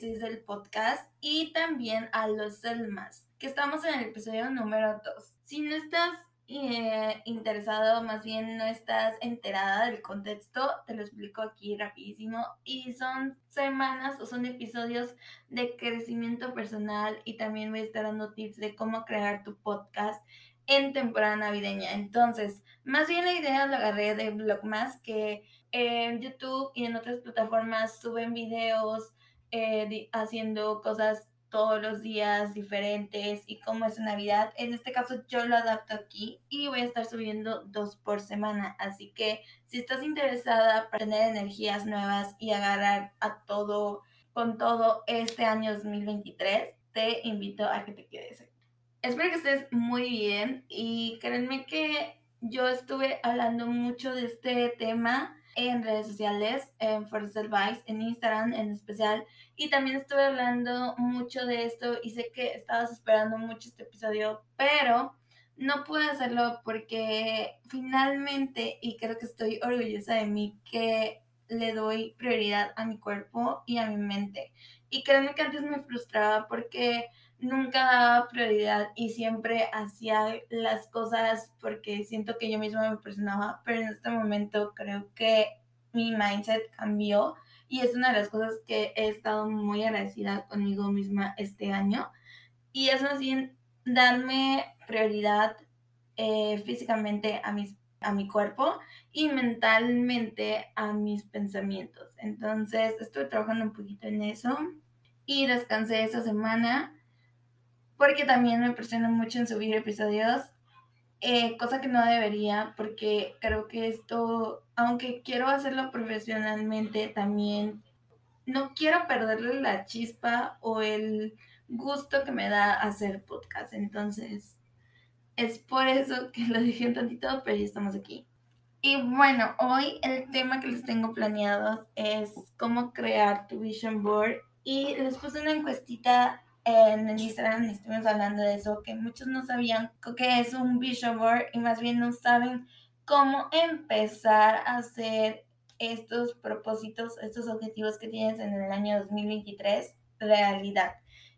número 36 del podcast y también a los Selmas, que estamos en el episodio número 2. Si no estás eh, interesado, más bien no estás enterada del contexto, te lo explico aquí rapidísimo. Y son semanas o son episodios de crecimiento personal y también voy a estar dando tips de cómo crear tu podcast en temporada navideña. Entonces, más bien la idea lo agarré de Blogmas, que en YouTube y en otras plataformas suben videos eh, haciendo cosas todos los días diferentes y cómo es Navidad. En este caso yo lo adapto aquí y voy a estar subiendo dos por semana. Así que si estás interesada para tener energías nuevas y agarrar a todo con todo este año 2023, te invito a que te quedes aquí. Espero que estés muy bien y créanme que yo estuve hablando mucho de este tema en redes sociales, en Forest Advice, en Instagram en especial. Y también estuve hablando mucho de esto y sé que estabas esperando mucho este episodio, pero no pude hacerlo porque finalmente, y creo que estoy orgullosa de mí, que le doy prioridad a mi cuerpo y a mi mente. Y créanme que antes me frustraba porque nunca daba prioridad y siempre hacía las cosas porque siento que yo misma me presionaba, pero en este momento creo que mi mindset cambió y es una de las cosas que he estado muy agradecida conmigo misma este año y es más bien darme prioridad eh, físicamente a, mis, a mi cuerpo y mentalmente a mis pensamientos. Entonces estuve trabajando un poquito en eso y descansé esa semana porque también me presiono mucho en subir episodios, eh, cosa que no debería, porque creo que esto, aunque quiero hacerlo profesionalmente, también no quiero perderle la chispa o el gusto que me da hacer podcast. Entonces, es por eso que lo dije un tantito, pero ya estamos aquí. Y bueno, hoy el tema que les tengo planeado es cómo crear tu vision board. Y les puse una encuestita en el Instagram estuvimos hablando de eso, que muchos no sabían qué es un vision board y más bien no saben cómo empezar a hacer estos propósitos, estos objetivos que tienes en el año 2023 realidad.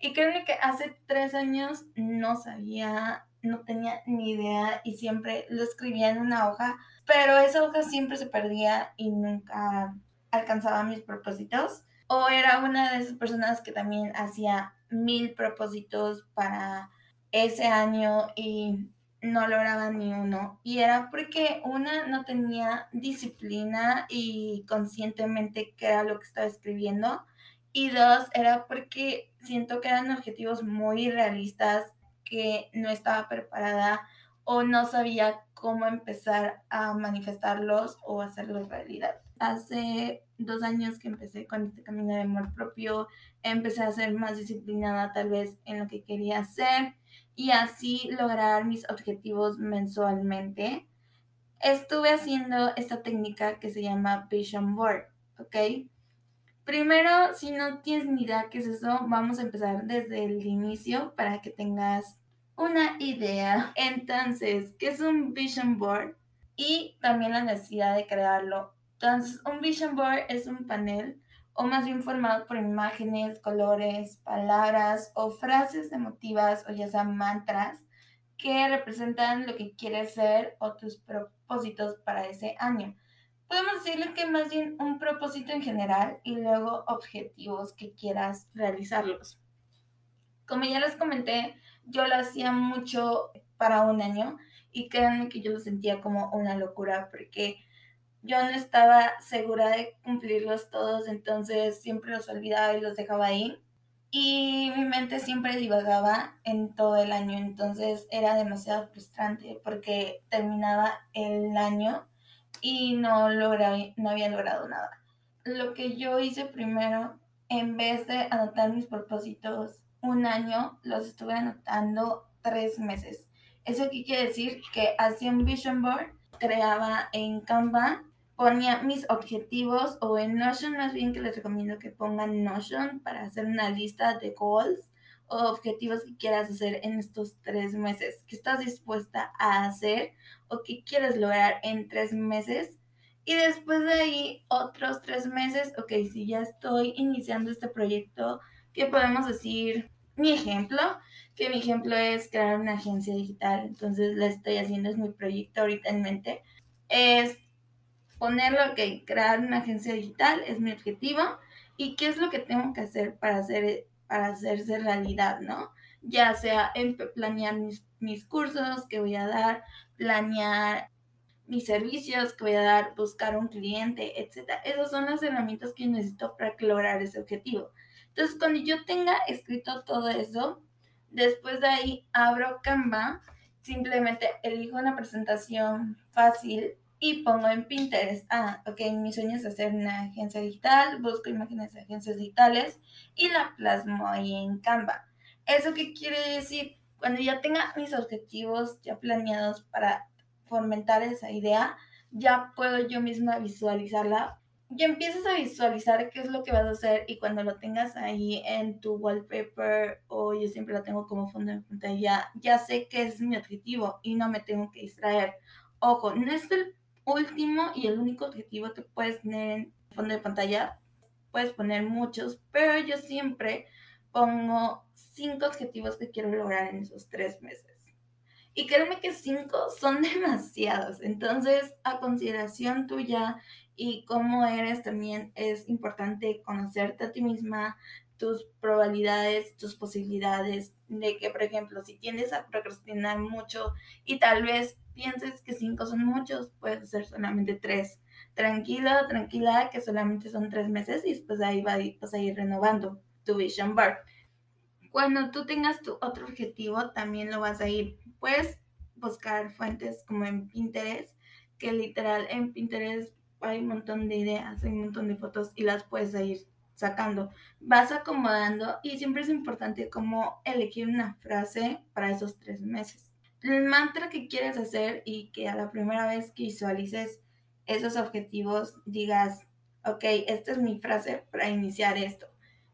Y creo que hace tres años no sabía, no tenía ni idea y siempre lo escribía en una hoja, pero esa hoja siempre se perdía y nunca alcanzaba mis propósitos. O era una de esas personas que también hacía mil propósitos para ese año y no lograba ni uno. Y era porque una no tenía disciplina y conscientemente qué era lo que estaba escribiendo. Y dos, era porque siento que eran objetivos muy realistas que no estaba preparada o no sabía cómo empezar a manifestarlos o hacerlos realidad. Hace dos años que empecé con este camino de amor propio, empecé a ser más disciplinada tal vez en lo que quería hacer y así lograr mis objetivos mensualmente. Estuve haciendo esta técnica que se llama Vision Board, ¿ok? Primero, si no tienes ni idea qué es eso, vamos a empezar desde el inicio para que tengas una idea. Entonces, ¿qué es un Vision Board? Y también la necesidad de crearlo entonces, un vision board es un panel o más bien formado por imágenes, colores, palabras o frases emotivas o ya sean mantras que representan lo que quieres ser o tus propósitos para ese año. Podemos decirle que más bien un propósito en general y luego objetivos que quieras realizarlos. Como ya les comenté, yo lo hacía mucho para un año y créanme que yo lo sentía como una locura porque yo no estaba segura de cumplirlos todos, entonces siempre los olvidaba y los dejaba ahí. Y mi mente siempre divagaba en todo el año, entonces era demasiado frustrante porque terminaba el año y no, logré, no había logrado nada. Lo que yo hice primero, en vez de anotar mis propósitos un año, los estuve anotando tres meses. ¿Eso qué quiere decir? Que hacía un vision board, creaba en Canva ponía mis objetivos o en Notion más bien que les recomiendo que pongan Notion para hacer una lista de goals o objetivos que quieras hacer en estos tres meses, que estás dispuesta a hacer o que quieres lograr en tres meses Y después de ahí, otros tres meses, ok, si ya estoy iniciando este proyecto, ¿qué podemos decir? Mi ejemplo, que mi ejemplo es crear una agencia digital, entonces la estoy haciendo, es mi proyecto ahorita en mente, es ponerlo, ok, crear una agencia digital es mi objetivo y qué es lo que tengo que hacer para, hacer, para hacerse realidad, ¿no? Ya sea en planear mis, mis cursos que voy a dar, planear mis servicios que voy a dar, buscar un cliente, etc. Esas son las herramientas que necesito para lograr ese objetivo. Entonces, cuando yo tenga escrito todo eso, después de ahí abro Canva, simplemente elijo una presentación fácil y pongo en Pinterest, ah, ok, mi sueño es hacer una agencia digital, busco imágenes de agencias digitales y la plasmo ahí en Canva. ¿Eso qué quiere decir? Cuando ya tenga mis objetivos ya planeados para fomentar esa idea, ya puedo yo misma visualizarla. Ya empiezas a visualizar qué es lo que vas a hacer y cuando lo tengas ahí en tu wallpaper o yo siempre lo tengo como fondo de pantalla, ya sé que es mi objetivo y no me tengo que distraer. Ojo, no es el último y el único objetivo que puedes tener en fondo de pantalla. Puedes poner muchos, pero yo siempre pongo cinco objetivos que quiero lograr en esos tres meses. Y créeme que cinco son demasiados. Entonces, a consideración tuya y cómo eres también es importante conocerte a ti misma, tus probabilidades, tus posibilidades de que, por ejemplo, si tiendes a procrastinar mucho y tal vez pienses que cinco son muchos, puedes ser solamente tres. Tranquila, tranquila, que solamente son tres meses y después ahí vas a ir renovando tu vision board. Cuando tú tengas tu otro objetivo, también lo vas a ir puedes buscar fuentes como en Pinterest, que literal en Pinterest hay un montón de ideas, hay un montón de fotos y las puedes ir sacando. Vas acomodando y siempre es importante como elegir una frase para esos tres meses. El mantra que quieres hacer y que a la primera vez que visualices esos objetivos digas, ok, esta es mi frase para iniciar esto.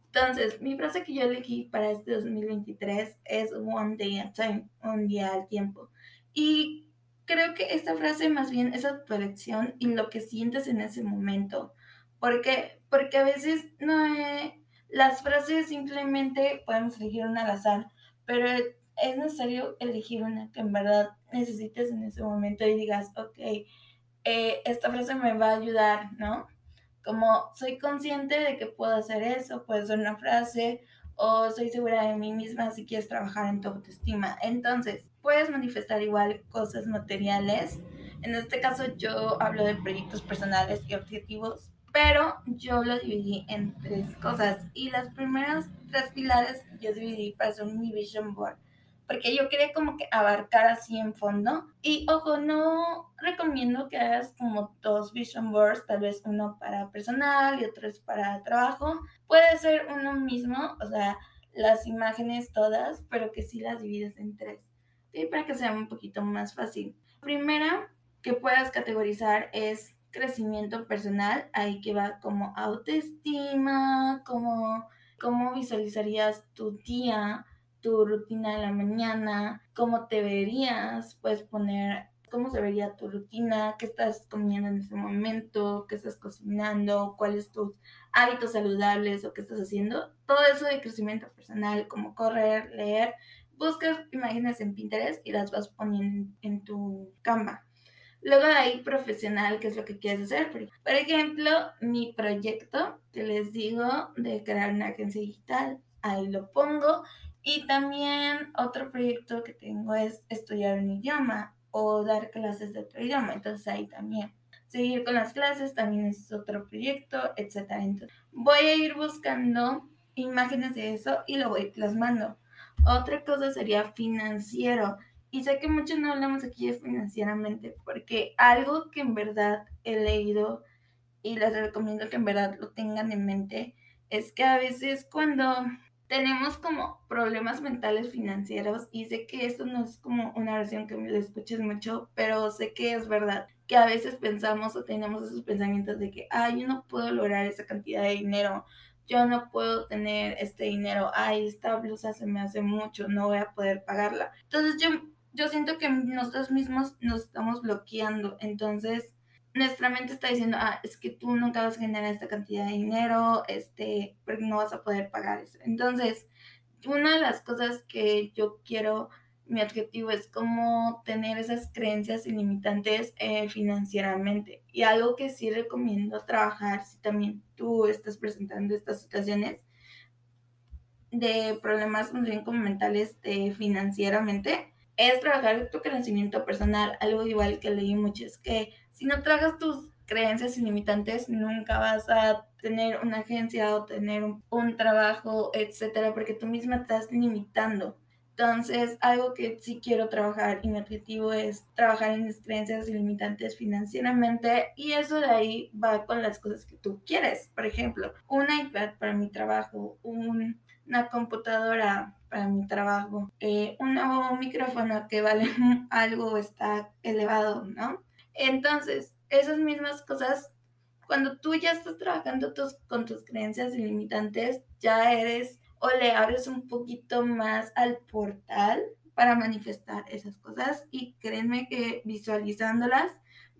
Entonces, mi frase que yo elegí para este 2023 es One Day at a Time, un día al tiempo. Y creo que esta frase más bien es a tu elección y lo que sientes en ese momento. Porque, porque a veces no las frases simplemente podemos elegir una al azar, pero es necesario elegir una que en verdad necesites en ese momento y digas, ok, eh, esta frase me va a ayudar, ¿no? como soy consciente de que puedo hacer eso, puede ser una frase o soy segura de mí misma si quieres trabajar en tu autoestima. Entonces, puedes manifestar igual cosas materiales. En este caso yo hablo de proyectos personales y objetivos, pero yo lo dividí en tres cosas y las primeras tres pilares yo dividí para hacer mi vision board porque yo quería como que abarcar así en fondo. Y ojo, no recomiendo que hagas como dos vision boards, tal vez uno para personal y otro es para trabajo. Puede ser uno mismo, o sea, las imágenes todas, pero que sí las divides en tres, ¿sí? Para que sea un poquito más fácil. Primera que puedas categorizar es crecimiento personal, ahí que va como autoestima, como cómo visualizarías tu día, tu rutina de la mañana, cómo te verías, puedes poner cómo se vería tu rutina, qué estás comiendo en ese momento, qué estás cocinando, cuáles tus hábitos saludables o qué estás haciendo. Todo eso de crecimiento personal, como correr, leer, buscas imágenes en Pinterest y las vas poniendo en tu Canva. Luego de ahí profesional, qué es lo que quieres hacer. Por ejemplo, mi proyecto que les digo de crear una agencia digital, ahí lo pongo y también otro proyecto que tengo es estudiar un idioma o dar clases de otro idioma. Entonces ahí también. Seguir con las clases también es otro proyecto, etc. Entonces voy a ir buscando imágenes de eso y lo voy plasmando. Otra cosa sería financiero. Y sé que muchos no hablamos aquí de financieramente porque algo que en verdad he leído y les recomiendo que en verdad lo tengan en mente es que a veces cuando tenemos como problemas mentales financieros y sé que esto no es como una versión que me lo escuches mucho, pero sé que es verdad que a veces pensamos o tenemos esos pensamientos de que, ay, yo no puedo lograr esa cantidad de dinero, yo no puedo tener este dinero, ay, esta blusa se me hace mucho, no voy a poder pagarla. Entonces yo, yo siento que nosotros mismos nos estamos bloqueando, entonces nuestra mente está diciendo, ah, es que tú nunca vas a generar esta cantidad de dinero, este, porque no vas a poder pagar eso. Entonces, una de las cosas que yo quiero, mi objetivo es como tener esas creencias ilimitantes eh, financieramente. Y algo que sí recomiendo trabajar si también tú estás presentando estas situaciones de problemas bien como mentales de financieramente, es trabajar tu crecimiento personal. Algo igual que leí mucho es que si no trabajas tus creencias ilimitantes, nunca vas a tener una agencia o tener un, trabajo, etcétera, porque tú misma estás limitando. Entonces, algo que sí quiero trabajar y mi objetivo es trabajar en mis creencias ilimitantes financieramente y eso de ahí va con las cosas que tú quieres. Por ejemplo, un iPad para mi trabajo, una computadora para mi trabajo, eh, un nuevo micrófono que vale algo está elevado, ¿no? Entonces, esas mismas cosas, cuando tú ya estás trabajando tus, con tus creencias ilimitantes, ya eres o le abres un poquito más al portal para manifestar esas cosas y créeme que visualizándolas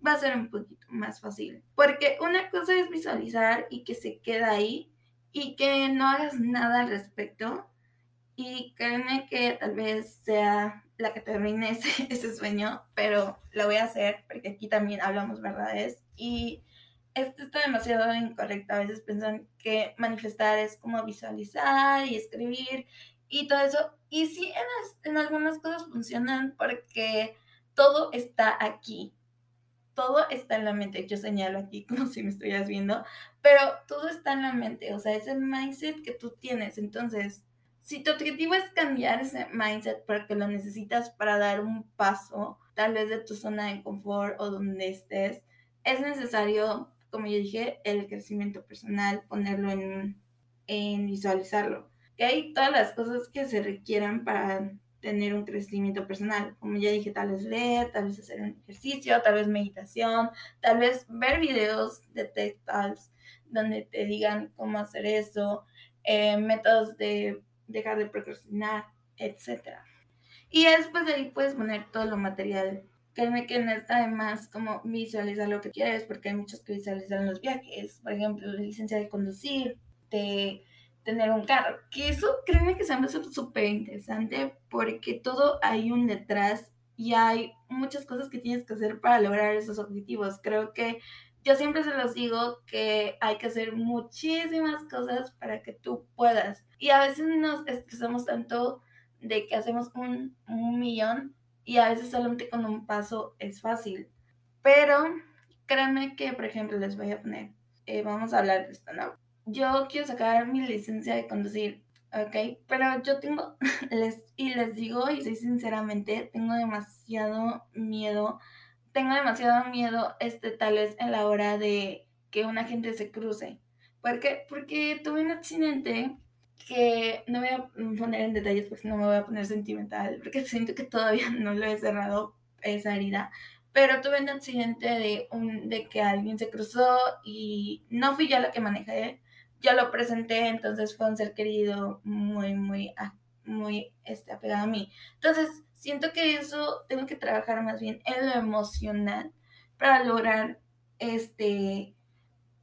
va a ser un poquito más fácil. Porque una cosa es visualizar y que se queda ahí y que no hagas nada al respecto. Y créeme que tal vez sea la que termine ese, sueño, pero lo voy a hacer porque aquí también hablamos verdades y esto está demasiado incorrecto. A veces piensan que manifestar es como visualizar y escribir y todo eso. Y sí, en algunas cosas funcionan porque todo está aquí. Todo está en la mente. Yo señalo aquí como si me estuvieras viendo, pero todo está en la mente. O sea, es el mindset que tú tienes. Entonces, si tu objetivo es cambiar ese mindset porque lo necesitas para dar un paso, tal vez de tu zona de confort o donde estés, es necesario, como yo dije, el crecimiento personal, ponerlo en, en visualizarlo. hay Todas las cosas que se requieran para tener un crecimiento personal. Como ya dije, tal vez leer, tal vez hacer un ejercicio, tal vez meditación, tal vez ver videos de TED Talks donde te digan cómo hacer eso, eh, métodos de dejar de procrastinar, etc. Y después de ahí puedes poner todo lo material. Créeme que no está de más como visualizar lo que quieres, porque hay muchos que visualizan los viajes, por ejemplo, la licencia de conducir, de tener un carro. Que eso, créeme que se me hace súper interesante, porque todo hay un detrás y hay muchas cosas que tienes que hacer para lograr esos objetivos. Creo que yo siempre se los digo que hay que hacer muchísimas cosas para que tú puedas. Y a veces nos estresamos tanto de que hacemos un, millón y a veces solamente con un paso es fácil. Pero créanme que, por ejemplo, les voy a poner, eh, vamos a hablar de esto, ¿no? Yo quiero sacar mi licencia de conducir, ¿ok? Pero yo tengo, les, y les digo, y soy sinceramente, tengo demasiado miedo tengo demasiado miedo, este, tal vez en la hora de que una gente se cruce. ¿Por qué? Porque tuve un accidente que no voy a poner en detalles porque no me voy a poner sentimental, porque siento que todavía no lo he cerrado esa herida. Pero tuve un accidente de, un, de que alguien se cruzó y no fui yo la que manejé, yo lo presenté, entonces fue un ser querido muy, muy, muy este, apegado a mí. Entonces, siento que eso tengo que trabajar más bien en lo emocional para lograr este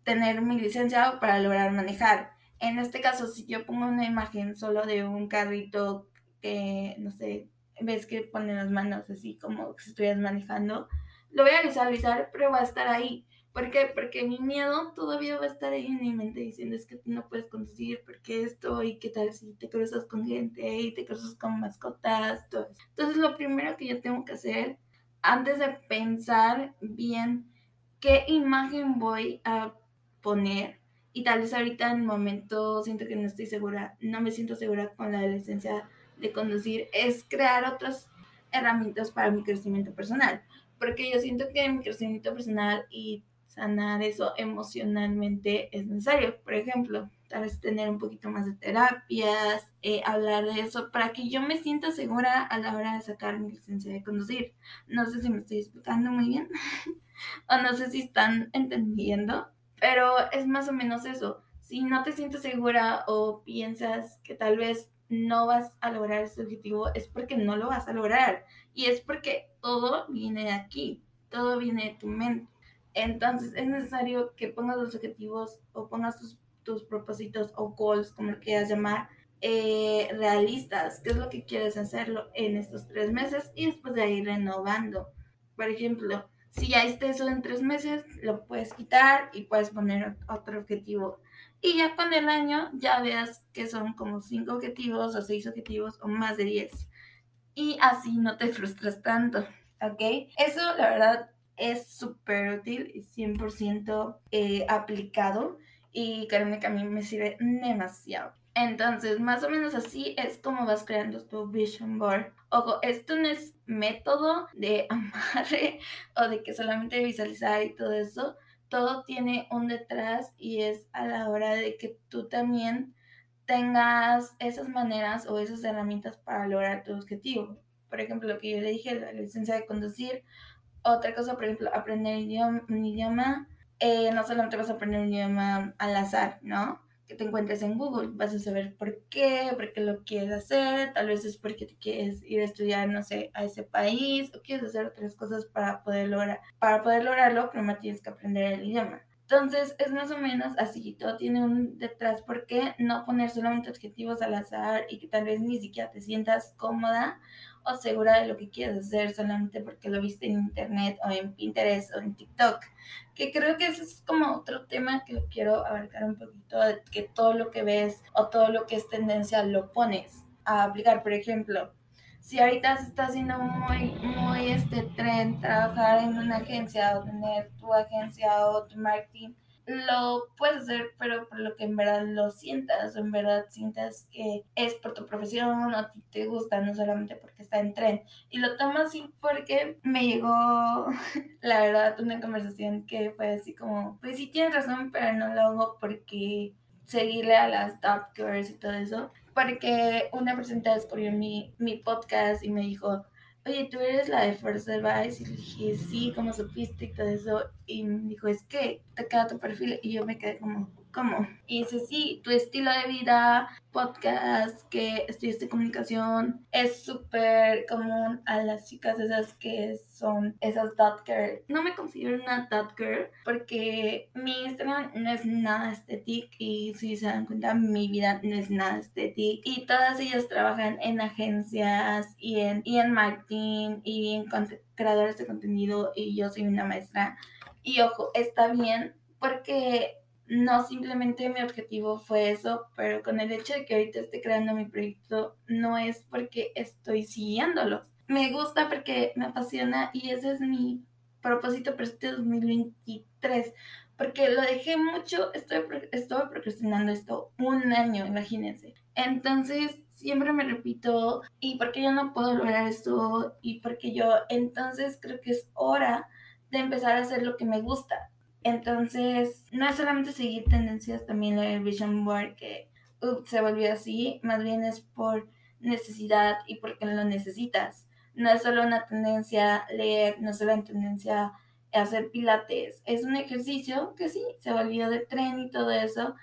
tener mi licencia o para lograr manejar. En este caso, si yo pongo una imagen solo de un carrito que, no sé, ves que ponen las manos así como si estuvieras manejando, lo voy a visualizar, pero va a estar ahí. ¿Por qué? Porque mi miedo todavía va a estar ahí en mi mente diciendo es que tú no puedes conducir porque esto y qué tal si te cruzas con gente y te cruzas con mascotas, todo eso. Entonces lo primero que yo tengo que hacer antes de pensar bien qué imagen voy a poner y tal vez ahorita en el momento siento que no estoy segura, no me siento segura con la licencia de conducir, es crear otras herramientas para mi crecimiento personal. Porque yo siento que mi crecimiento personal y sanar eso emocionalmente es necesario. Por ejemplo, tal vez tener un poquito más de terapias, eh, hablar de eso, para que yo me sienta segura a la hora de sacar mi licencia de conducir. No sé si me estoy explicando muy bien o no sé si están entendiendo, pero es más o menos eso. Si no te sientes segura o piensas que tal vez no vas a lograr ese objetivo, es porque no lo vas a lograr. Y es porque todo viene de aquí, todo viene de tu mente. Entonces es necesario que pongas los objetivos o pongas tus, tus propósitos o goals, como lo quieras llamar, eh, realistas. ¿Qué es lo que quieres hacerlo en estos tres meses? Y después de ahí renovando. Por ejemplo, si ya esté eso en tres meses, lo puedes quitar y puedes poner otro objetivo. Y ya con el año ya veas que son como cinco objetivos o seis objetivos o más de diez. Y así no te frustras tanto, ¿ok? Eso la verdad es súper útil y 100% eh, aplicado y créeme que a mí me sirve demasiado. Entonces, más o menos así es como vas creando tu vision board. Ojo, esto no es método de amarre o de que solamente visualizar y todo eso. Todo tiene un detrás y es a la hora de que tú también tengas esas maneras o esas herramientas para lograr tu objetivo. Por ejemplo, lo que yo le dije, la licencia de conducir. Otra cosa, por ejemplo, aprender un idioma. Eh, no solamente vas a aprender un idioma al azar, ¿no? te encuentres en Google. Vas a saber por qué, por qué lo quieres hacer. Tal vez es porque te quieres ir a estudiar, no sé, a ese país o quieres hacer otras cosas para poder lograr. Para poder lograrlo, primero tienes que aprender el idioma. Entonces es más o menos así, todo tiene un detrás, ¿por qué no poner solamente objetivos al azar y que tal vez ni siquiera te sientas cómoda o segura de lo que quieres hacer solamente porque lo viste en internet o en Pinterest o en TikTok. Que creo que ese es como otro tema que quiero abarcar un poquito, que todo lo que ves o todo lo que es tendencia lo pones a aplicar. Por ejemplo, si ahorita se está haciendo muy, muy este tren trabajar en una agencia o tener tu agencia o tu marketing, lo puedes hacer, pero por lo que en verdad lo sientas, o en verdad sientas que es por tu profesión o te gusta, no solamente porque está en tren. Y lo tomo así porque me llegó, la verdad, una conversación que fue así como, pues sí tienes razón, pero no lo hago porque seguirle a las top girls y todo eso. Porque una presentadora descubrió mi, mi podcast y me dijo, oye, tú eres la de First Advice. Y le dije, sí, ¿cómo supiste y todo eso? Y me dijo, es que te queda tu perfil. Y yo me quedé como, ¿cómo? Y dice, sí, tu estilo de vida, podcast, que estudiaste comunicación, es súper común a las chicas esas que son esas dot girl. No me considero una dot girl porque mi Instagram no es nada estético y si se dan cuenta, mi vida no es nada estético. Y todas ellas trabajan en agencias y en, y en marketing y en creadores de contenido y yo soy una maestra. Y ojo, está bien porque no simplemente mi objetivo fue eso, pero con el hecho de que ahorita esté creando mi proyecto, no es porque estoy siguiéndolo. Me gusta porque me apasiona y ese es mi propósito para este 2023. Porque lo dejé mucho, estoy, estoy procrastinando esto un año, imagínense. Entonces, siempre me repito, ¿y por qué yo no puedo lograr esto? ¿Y por qué yo? Entonces, creo que es hora de empezar a hacer lo que me gusta entonces, no es solamente seguir tendencias, también el Vision Board que se volvió así, más bien es por necesidad y porque lo necesitas. No es solo una tendencia leer, no es solo una tendencia hacer pilates, es un ejercicio que sí, se volvió de tren y todo eso,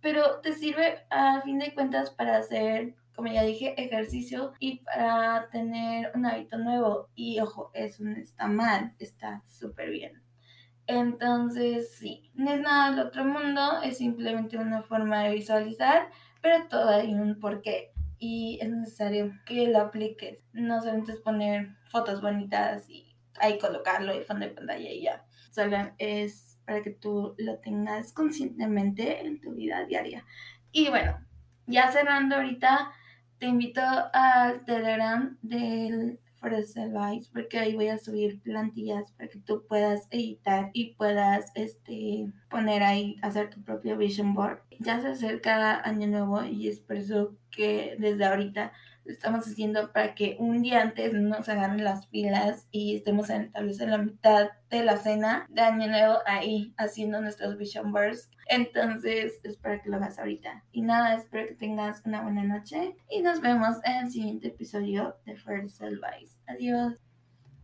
pero te sirve a fin de cuentas para hacer, como ya dije, ejercicio y para tener un hábito nuevo. Y ojo, eso no está mal, está súper bien. Entonces, sí, no es nada del otro mundo, es simplemente una forma de visualizar, pero todo hay un porqué y es necesario que lo apliques. No solamente poner fotos bonitas y ahí colocarlo y fondo de pantalla y ya. Solo es para que tú lo tengas conscientemente en tu vida diaria. Y bueno, ya cerrando ahorita, te invito al Telegram del Advice porque ahí voy a subir plantillas para que tú puedas editar y puedas este poner ahí hacer tu propio vision board. Ya se acerca año nuevo y es por eso que desde ahorita estamos haciendo para que un día antes nos agarren las pilas y estemos en, tal vez en la mitad de la cena de año nuevo ahí haciendo nuestros vision boards. Entonces, espero que lo hagas ahorita. Y nada, espero que tengas una buena noche y nos vemos en el siguiente episodio de First Advice. Adiós.